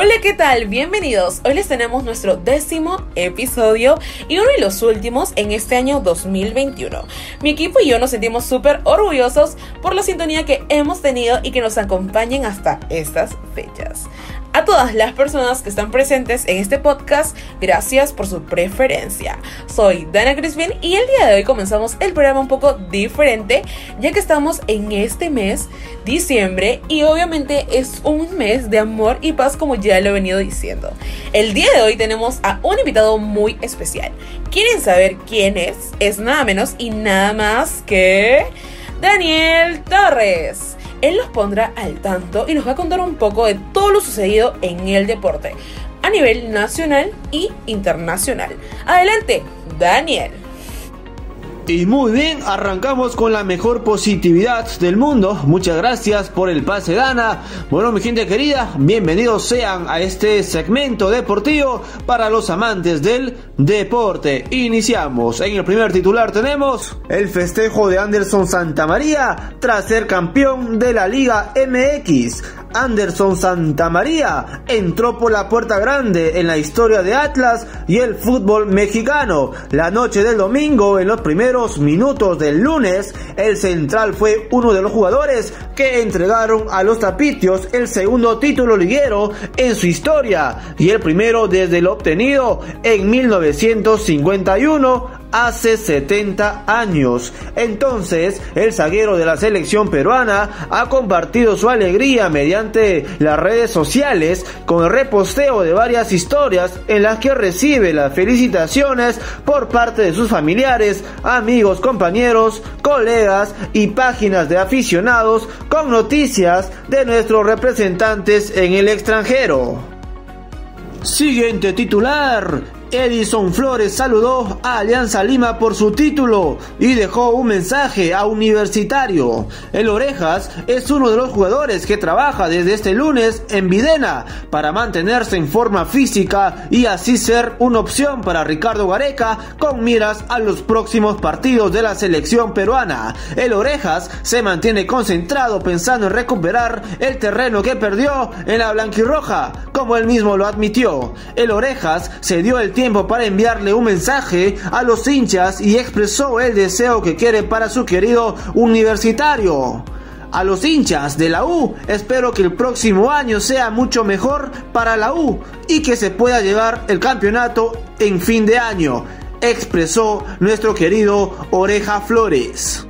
Hola, ¿qué tal? Bienvenidos. Hoy les tenemos nuestro décimo episodio y uno de los últimos en este año 2021. Mi equipo y yo nos sentimos súper orgullosos por la sintonía que hemos tenido y que nos acompañen hasta estas fechas. A todas las personas que están presentes en este podcast, gracias por su preferencia. Soy Dana Crispin y el día de hoy comenzamos el programa un poco diferente, ya que estamos en este mes, diciembre, y obviamente es un mes de amor y paz como ya lo he venido diciendo. El día de hoy tenemos a un invitado muy especial. ¿Quieren saber quién es? Es nada menos y nada más que Daniel Torres. Él los pondrá al tanto y nos va a contar un poco de todo lo sucedido en el deporte a nivel nacional y internacional. Adelante, Daniel. Y muy bien, arrancamos con la mejor positividad del mundo. Muchas gracias por el pase, Dana. Bueno, mi gente querida, bienvenidos sean a este segmento deportivo para los amantes del deporte. Iniciamos. En el primer titular tenemos el festejo de Anderson Santamaría tras ser campeón de la Liga MX. Anderson Santamaría entró por la puerta grande en la historia de Atlas y el fútbol mexicano. La noche del domingo, en los primeros minutos del lunes, el central fue uno de los jugadores que entregaron a los Tapitios el segundo título liguero en su historia y el primero desde lo obtenido en 1951 hace 70 años. Entonces, el zaguero de la selección peruana ha compartido su alegría mediante las redes sociales con el reposteo de varias historias en las que recibe las felicitaciones por parte de sus familiares, amigos, compañeros, colegas y páginas de aficionados con noticias de nuestros representantes en el extranjero. Siguiente titular. Edison Flores saludó a Alianza Lima por su título y dejó un mensaje a Universitario. El Orejas es uno de los jugadores que trabaja desde este lunes en Videna para mantenerse en forma física y así ser una opción para Ricardo Gareca con miras a los próximos partidos de la selección peruana. El Orejas se mantiene concentrado pensando en recuperar el terreno que perdió en la blanquirroja, como él mismo lo admitió. El Orejas se dio el tiempo para enviarle un mensaje a los hinchas y expresó el deseo que quiere para su querido universitario. A los hinchas de la U, espero que el próximo año sea mucho mejor para la U y que se pueda llevar el campeonato en fin de año, expresó nuestro querido Oreja Flores.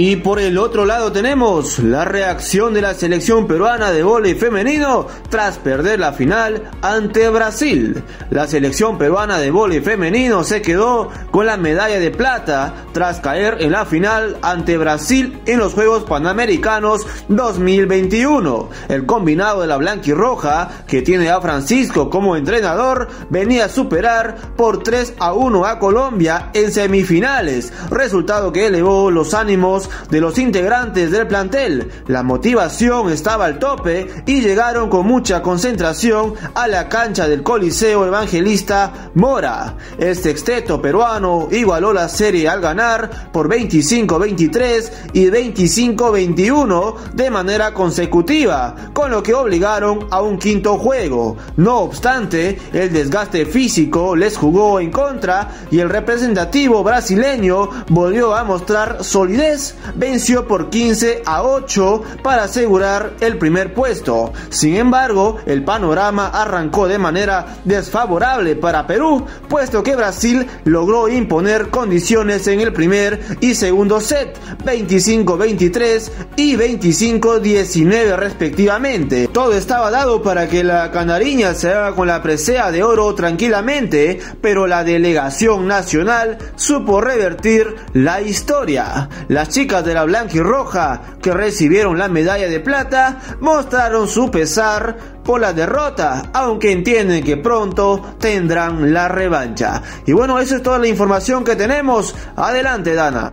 Y por el otro lado tenemos la reacción de la selección peruana de vóley femenino tras perder la final ante Brasil. La selección peruana de vóley femenino se quedó con la medalla de plata tras caer en la final ante Brasil en los Juegos Panamericanos 2021. El combinado de la blanca y roja, que tiene a Francisco como entrenador, venía a superar por 3 a 1 a Colombia en semifinales, resultado que elevó los ánimos de los integrantes del plantel. La motivación estaba al tope y llegaron con mucha concentración a la cancha del Coliseo Evangelista Mora. El sexteto peruano igualó la serie al ganar por 25-23 y 25-21 de manera consecutiva, con lo que obligaron a un quinto juego. No obstante, el desgaste físico les jugó en contra y el representativo brasileño volvió a mostrar solidez venció por 15 a 8 para asegurar el primer puesto. Sin embargo, el panorama arrancó de manera desfavorable para Perú, puesto que Brasil logró imponer condiciones en el primer y segundo set, 25-23 y 25-19 respectivamente. Todo estaba dado para que la canariña se haga con la presea de oro tranquilamente, pero la delegación nacional supo revertir la historia. Las de la blanca y roja que recibieron la medalla de plata mostraron su pesar por la derrota, aunque entienden que pronto tendrán la revancha. Y bueno, eso es toda la información que tenemos. Adelante, Dana.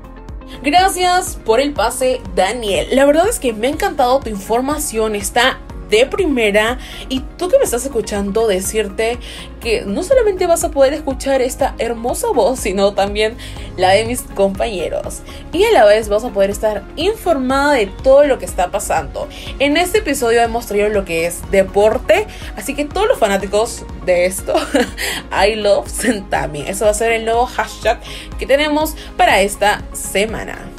Gracias por el pase, Daniel. La verdad es que me ha encantado tu información, está de primera y tú que me estás escuchando decirte que no solamente vas a poder escuchar esta hermosa voz, sino también la de mis compañeros. Y a la vez vas a poder estar informada de todo lo que está pasando. En este episodio hemos traído lo que es deporte, así que todos los fanáticos de esto, I love Sentami. Eso va a ser el nuevo hashtag que tenemos para esta semana.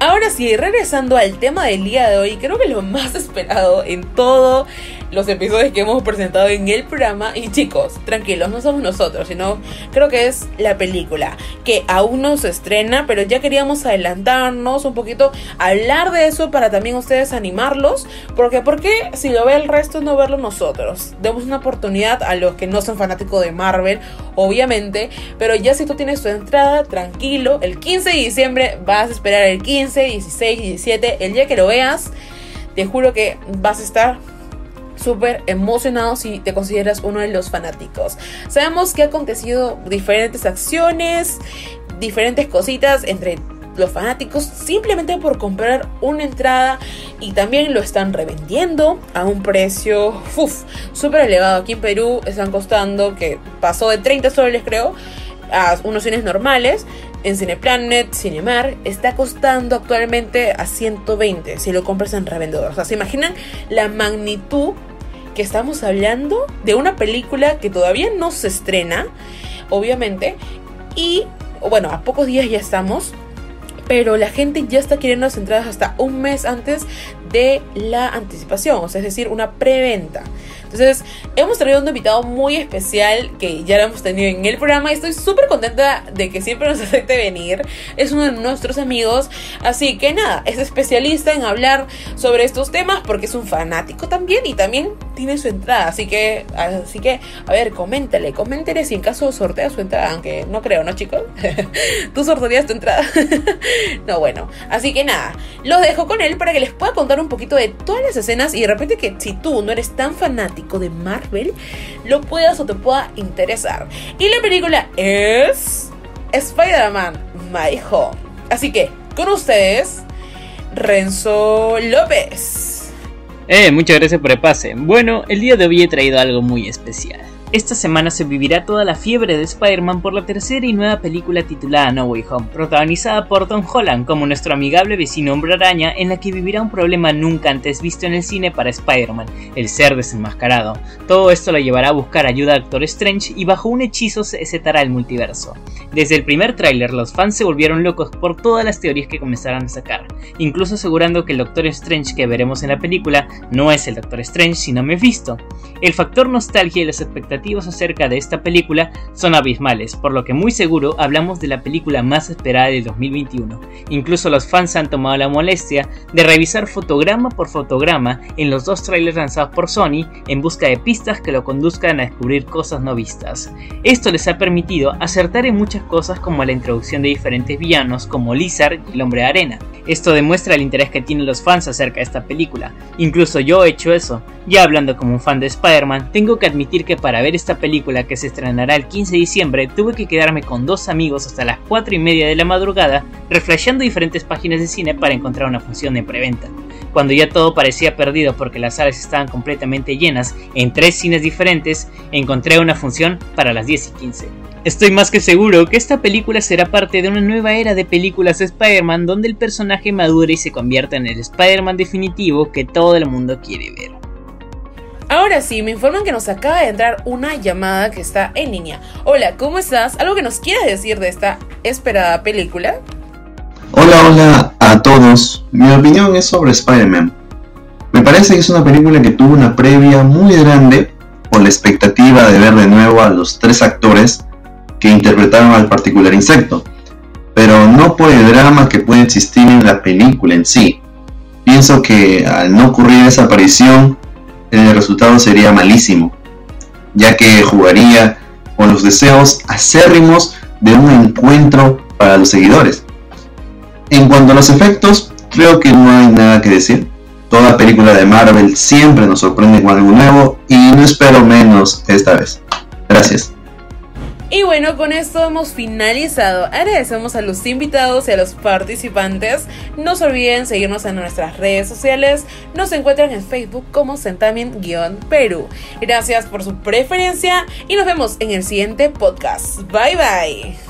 Ahora sí, regresando al tema del día de hoy, creo que lo más esperado en todo los episodios que hemos presentado en el programa. Y chicos, tranquilos, no somos nosotros, sino creo que es la película que aún no se estrena, pero ya queríamos adelantarnos un poquito, hablar de eso para también ustedes animarlos. Porque, ¿por qué si lo ve el resto no verlo nosotros? Demos una oportunidad a los que no son fanáticos de Marvel, obviamente, pero ya si tú tienes tu entrada, tranquilo, el 15 de diciembre vas a esperar el 15, 16, 17, el día que lo veas. Te juro que vas a estar súper emocionado si te consideras uno de los fanáticos. Sabemos que ha acontecido diferentes acciones, diferentes cositas entre los fanáticos simplemente por comprar una entrada y también lo están revendiendo a un precio súper elevado. Aquí en Perú están costando que pasó de 30 soles creo a unos cines normales. En Cineplanet, Cinemar, está costando actualmente a 120 si lo compras en revendedor. O sea, ¿se imaginan la magnitud estamos hablando de una película que todavía no se estrena, obviamente, y bueno, a pocos días ya estamos, pero la gente ya está queriendo las entradas hasta un mes antes de la anticipación, o sea, es decir, una preventa. Entonces, hemos traído un invitado muy especial que ya lo hemos tenido en el programa y estoy súper contenta de que siempre nos acepte venir. Es uno de nuestros amigos. Así que nada, es especialista en hablar sobre estos temas porque es un fanático también y también tiene su entrada. Así que, así que, a ver, coméntale, coméntale si en caso sortea su entrada, aunque no creo, ¿no, chicos? ¿Tú sortearías tu entrada? no, bueno. Así que nada, los dejo con él para que les pueda contar un poquito de todas las escenas y de repente que si tú no eres tan fanático, de Marvel lo puedas o te pueda interesar. Y la película es Spider-Man My Home. Así que, con ustedes, Renzo López. Eh, muchas gracias por el pase. Bueno, el día de hoy he traído algo muy especial. Esta semana se vivirá toda la fiebre de Spider-Man por la tercera y nueva película titulada No Way Home, protagonizada por Tom Holland como nuestro amigable vecino hombre araña en la que vivirá un problema nunca antes visto en el cine para Spider-Man, el ser desenmascarado. Todo esto lo llevará a buscar ayuda a Doctor Strange y bajo un hechizo se setará el multiverso. Desde el primer tráiler los fans se volvieron locos por todas las teorías que comenzaron a sacar, incluso asegurando que el Doctor Strange que veremos en la película no es el Doctor Strange sino Mephisto. El factor nostalgia y las expectativas acerca de esta película son abismales, por lo que muy seguro hablamos de la película más esperada del 2021. Incluso los fans han tomado la molestia de revisar fotograma por fotograma en los dos trailers lanzados por Sony en busca de pistas que lo conduzcan a descubrir cosas no vistas. Esto les ha permitido acertar en muchas cosas como la introducción de diferentes villanos como Lizard y el hombre de arena. Esto demuestra el interés que tienen los fans acerca de esta película. Incluso yo he hecho eso. Ya hablando como un fan de Spider-Man, tengo que admitir que para ver esta película que se estrenará el 15 de diciembre, tuve que quedarme con dos amigos hasta las 4 y media de la madrugada, reflejando diferentes páginas de cine para encontrar una función de preventa. Cuando ya todo parecía perdido porque las salas estaban completamente llenas en tres cines diferentes, encontré una función para las 10 y 15. Estoy más que seguro que esta película será parte de una nueva era de películas de Spider-Man donde el personaje madure y se convierta en el Spider-Man definitivo que todo el mundo quiere ver. Ahora sí, me informan que nos acaba de entrar una llamada que está en línea. Hola, ¿cómo estás? ¿Algo que nos quieras decir de esta esperada película? Hola, hola a todos. Mi opinión es sobre Spider-Man. Me parece que es una película que tuvo una previa muy grande por la expectativa de ver de nuevo a los tres actores que interpretaron al particular insecto, pero no por el drama que puede existir en la película en sí. Pienso que al no ocurrir esa aparición, el resultado sería malísimo, ya que jugaría con los deseos acérrimos de un encuentro para los seguidores. En cuanto a los efectos, creo que no hay nada que decir. Toda película de Marvel siempre nos sorprende con algo nuevo y no espero menos esta vez. Gracias. Y bueno, con esto hemos finalizado. Agradecemos a los invitados y a los participantes. No se olviden seguirnos en nuestras redes sociales. Nos encuentran en Facebook como Centamin-Perú. Gracias por su preferencia y nos vemos en el siguiente podcast. Bye bye.